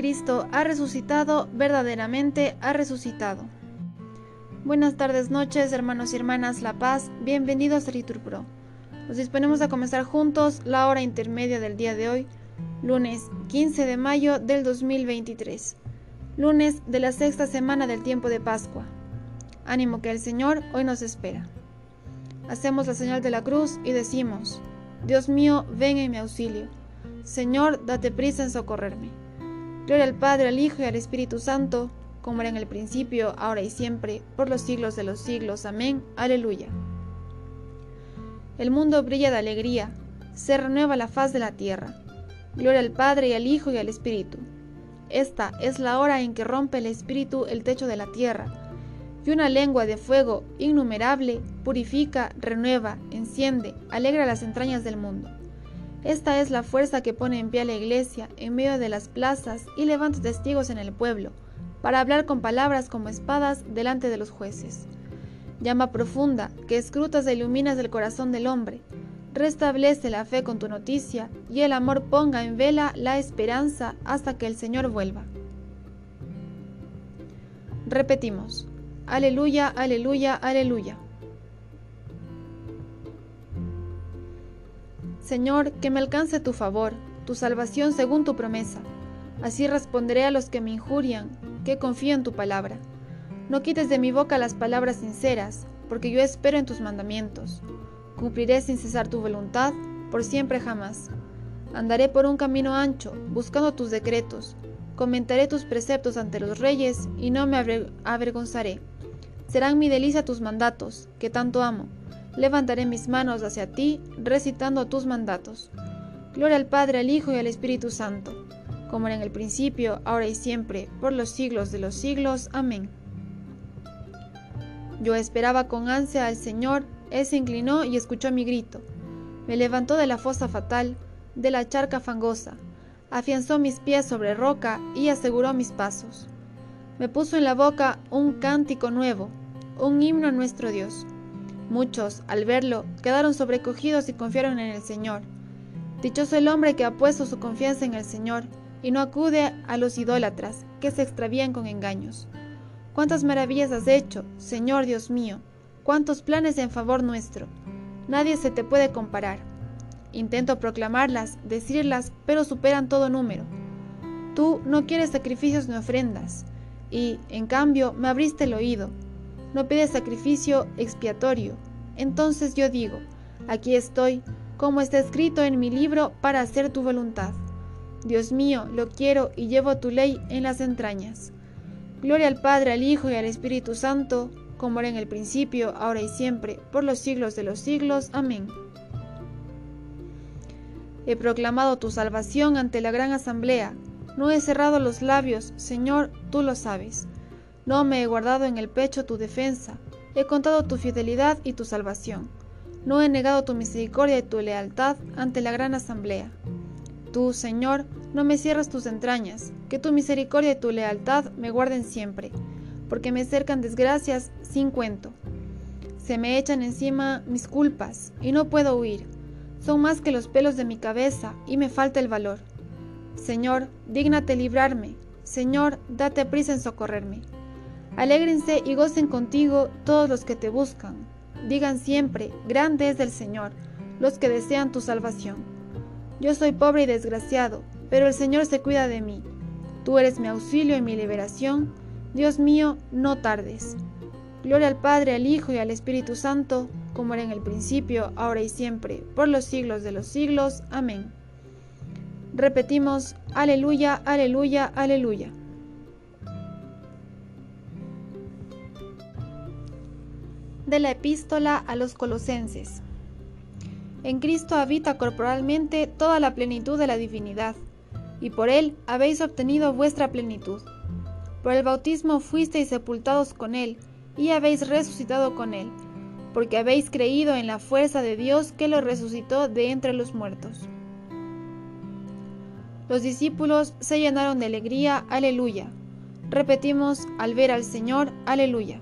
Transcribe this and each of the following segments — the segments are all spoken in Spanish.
Cristo ha resucitado, verdaderamente ha resucitado. Buenas tardes, noches, hermanos y hermanas La Paz, bienvenidos a Pro. Nos disponemos a comenzar juntos la hora intermedia del día de hoy, lunes 15 de mayo del 2023, lunes de la sexta semana del tiempo de Pascua. Ánimo que el Señor hoy nos espera. Hacemos la señal de la cruz y decimos, Dios mío, ven en mi auxilio. Señor, date prisa en socorrerme. Gloria al Padre, al Hijo y al Espíritu Santo, como era en el principio, ahora y siempre, por los siglos de los siglos. Amén. Aleluya. El mundo brilla de alegría, se renueva la faz de la tierra. Gloria al Padre y al Hijo y al Espíritu. Esta es la hora en que rompe el Espíritu el techo de la tierra, y una lengua de fuego innumerable purifica, renueva, enciende, alegra las entrañas del mundo. Esta es la fuerza que pone en pie a la iglesia en medio de las plazas y levanta testigos en el pueblo, para hablar con palabras como espadas delante de los jueces. Llama profunda, que escrutas e iluminas el corazón del hombre. Restablece la fe con tu noticia y el amor ponga en vela la esperanza hasta que el Señor vuelva. Repetimos. Aleluya, aleluya, aleluya. Señor, que me alcance tu favor, tu salvación según tu promesa. Así responderé a los que me injurian, que confío en tu palabra. No quites de mi boca las palabras sinceras, porque yo espero en tus mandamientos. Cumpliré sin cesar tu voluntad, por siempre jamás. Andaré por un camino ancho, buscando tus decretos. Comentaré tus preceptos ante los reyes, y no me avergonzaré. Serán mi delicia tus mandatos, que tanto amo levantaré mis manos hacia ti, recitando tus mandatos. Gloria al Padre, al Hijo y al Espíritu Santo, como era en el principio, ahora y siempre, por los siglos de los siglos. Amén. Yo esperaba con ansia al Señor, Él se inclinó y escuchó mi grito. Me levantó de la fosa fatal, de la charca fangosa, afianzó mis pies sobre roca y aseguró mis pasos. Me puso en la boca un cántico nuevo, un himno a nuestro Dios. Muchos, al verlo, quedaron sobrecogidos y confiaron en el Señor. Dichoso el hombre que ha puesto su confianza en el Señor y no acude a los idólatras que se extravían con engaños. Cuántas maravillas has hecho, Señor Dios mío, cuántos planes en favor nuestro. Nadie se te puede comparar. Intento proclamarlas, decirlas, pero superan todo número. Tú no quieres sacrificios ni ofrendas, y, en cambio, me abriste el oído no pide sacrificio expiatorio. Entonces yo digo, aquí estoy, como está escrito en mi libro, para hacer tu voluntad. Dios mío, lo quiero y llevo tu ley en las entrañas. Gloria al Padre, al Hijo y al Espíritu Santo, como era en el principio, ahora y siempre, por los siglos de los siglos. Amén. He proclamado tu salvación ante la gran asamblea. No he cerrado los labios, Señor, tú lo sabes. No me he guardado en el pecho tu defensa, he contado tu fidelidad y tu salvación. No he negado tu misericordia y tu lealtad ante la gran asamblea. Tú, Señor, no me cierras tus entrañas, que tu misericordia y tu lealtad me guarden siempre, porque me cercan desgracias sin cuento. Se me echan encima mis culpas, y no puedo huir. Son más que los pelos de mi cabeza, y me falta el valor. Señor, dígnate librarme. Señor, date prisa en socorrerme. Alégrense y gocen contigo todos los que te buscan. Digan siempre, grande es el Señor, los que desean tu salvación. Yo soy pobre y desgraciado, pero el Señor se cuida de mí. Tú eres mi auxilio y mi liberación. Dios mío, no tardes. Gloria al Padre, al Hijo y al Espíritu Santo, como era en el principio, ahora y siempre, por los siglos de los siglos. Amén. Repetimos, aleluya, aleluya, aleluya. De la epístola a los colosenses. En Cristo habita corporalmente toda la plenitud de la divinidad, y por Él habéis obtenido vuestra plenitud. Por el bautismo fuisteis sepultados con Él, y habéis resucitado con Él, porque habéis creído en la fuerza de Dios que lo resucitó de entre los muertos. Los discípulos se llenaron de alegría, aleluya. Repetimos al ver al Señor, aleluya.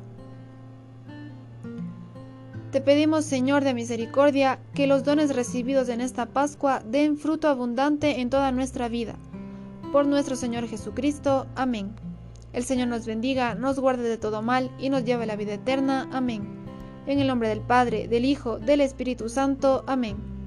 Te pedimos, Señor de misericordia, que los dones recibidos en esta Pascua den fruto abundante en toda nuestra vida. por nuestro Señor Jesucristo. Amén. El Señor nos bendiga, nos guarde de todo mal y nos lleve a la vida eterna. Amén. En el nombre del Padre, del Hijo, del Espíritu Santo. Amén.